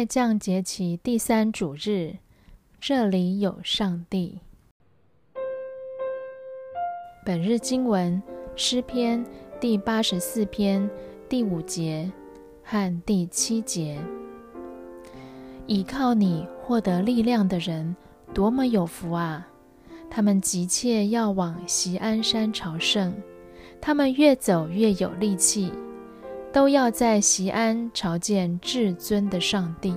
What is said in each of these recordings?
在降节期第三主日，这里有上帝。本日经文诗篇第八十四篇第五节和第七节。倚靠你获得力量的人，多么有福啊！他们急切要往锡安山朝圣，他们越走越有力气，都要在西安朝见至尊的上帝。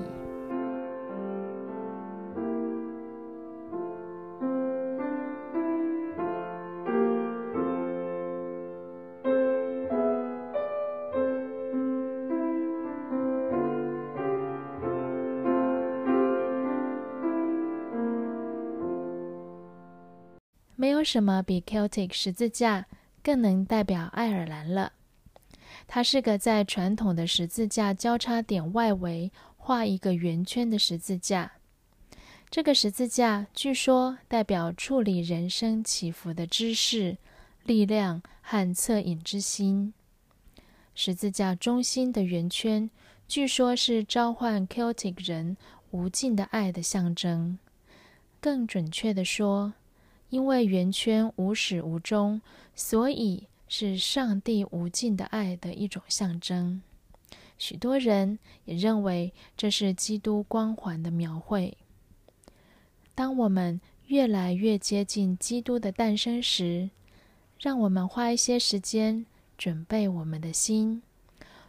没有什么比 Celtic 十字架更能代表爱尔兰了。它是个在传统的十字架交叉点外围画一个圆圈的十字架。这个十字架据说代表处理人生起伏的知识、力量和恻隐之心。十字架中心的圆圈据说是召唤 Celtic 人无尽的爱的象征。更准确地说，因为圆圈无始无终，所以是上帝无尽的爱的一种象征。许多人也认为这是基督光环的描绘。当我们越来越接近基督的诞生时，让我们花一些时间准备我们的心，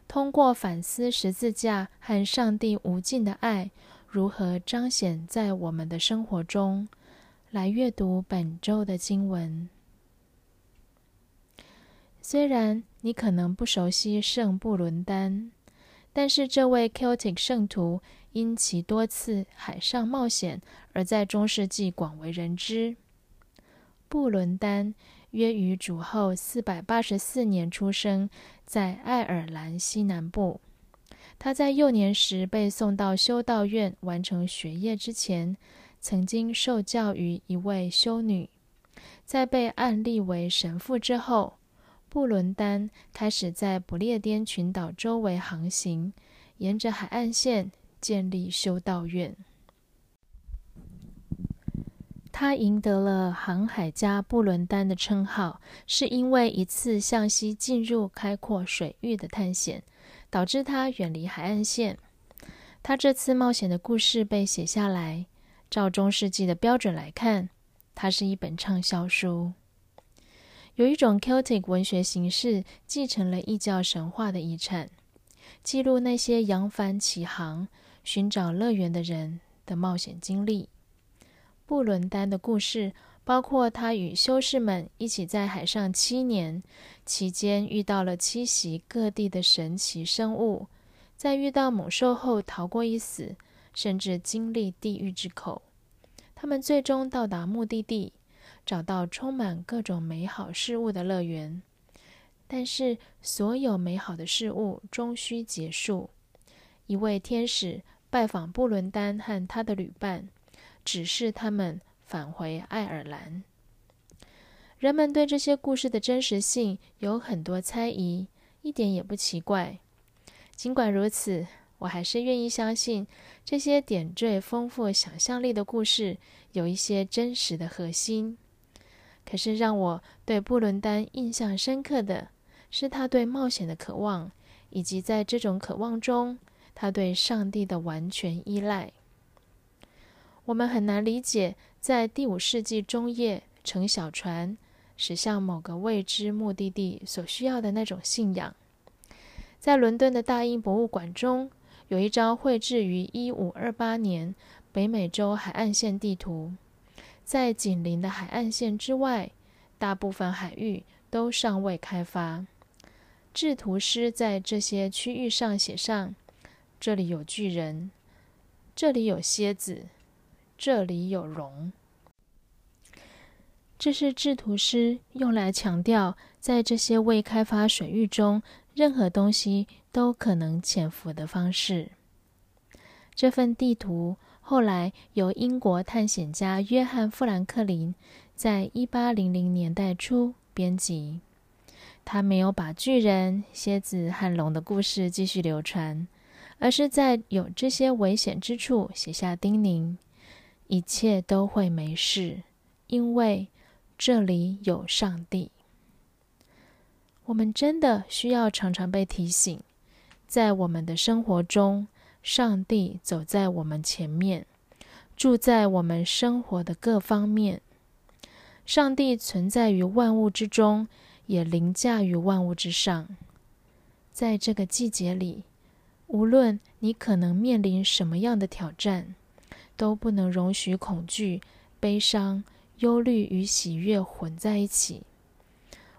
通过反思十字架和上帝无尽的爱如何彰显在我们的生活中。来阅读本周的经文。虽然你可能不熟悉圣布伦丹，但是这位 Celtic 圣徒因其多次海上冒险而在中世纪广为人知。布伦丹约于主后四百八十四年出生在爱尔兰西南部。他在幼年时被送到修道院完成学业之前。曾经受教于一位修女，在被案立为神父之后，布伦丹开始在不列颠群岛周围航行，沿着海岸线建立修道院。他赢得了“航海家布伦丹”的称号，是因为一次向西进入开阔水域的探险，导致他远离海岸线。他这次冒险的故事被写下来。照中世纪的标准来看，它是一本畅销书。有一种 Celtic 文学形式继承了异教神话的遗产，记录那些扬帆起航、寻找乐园的人的冒险经历。布伦丹的故事包括他与修士们一起在海上七年，期间遇到了栖息各地的神奇生物，在遇到猛兽后逃过一死。甚至经历地狱之口，他们最终到达目的地，找到充满各种美好事物的乐园。但是，所有美好的事物终须结束。一位天使拜访布伦丹和他的旅伴，指示他们返回爱尔兰。人们对这些故事的真实性有很多猜疑，一点也不奇怪。尽管如此。我还是愿意相信这些点缀丰富想象力的故事有一些真实的核心。可是让我对布伦丹印象深刻的是他对冒险的渴望，以及在这种渴望中他对上帝的完全依赖。我们很难理解在第五世纪中叶乘小船驶向某个未知目的地所需要的那种信仰。在伦敦的大英博物馆中。有一张绘制于1528年北美洲海岸线地图，在紧邻的海岸线之外，大部分海域都尚未开发。制图师在这些区域上写上：“这里有巨人，这里有蝎子，这里有龙。”这是制图师用来强调，在这些未开发水域中。任何东西都可能潜伏的方式。这份地图后来由英国探险家约翰·富兰克林在一八零零年代初编辑。他没有把巨人、蝎子和龙的故事继续流传，而是在有这些危险之处写下叮咛，一切都会没事，因为这里有上帝。我们真的需要常常被提醒，在我们的生活中，上帝走在我们前面，住在我们生活的各方面。上帝存在于万物之中，也凌驾于万物之上。在这个季节里，无论你可能面临什么样的挑战，都不能容许恐惧、悲伤、忧虑与喜悦混在一起。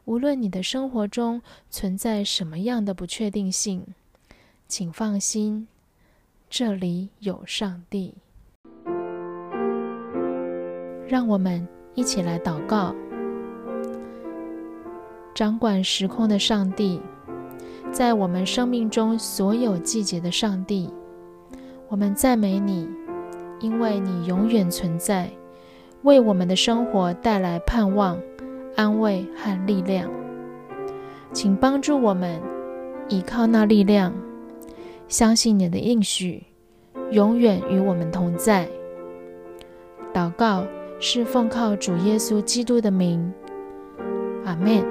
无论你的生活中存在什么样的不确定性，请放心，这里有上帝。让我们。一起来祷告，掌管时空的上帝，在我们生命中所有季节的上帝，我们赞美你，因为你永远存在，为我们的生活带来盼望、安慰和力量。请帮助我们依靠那力量，相信你的应许，永远与我们同在。祷告。是奉靠主耶稣基督的名，阿门。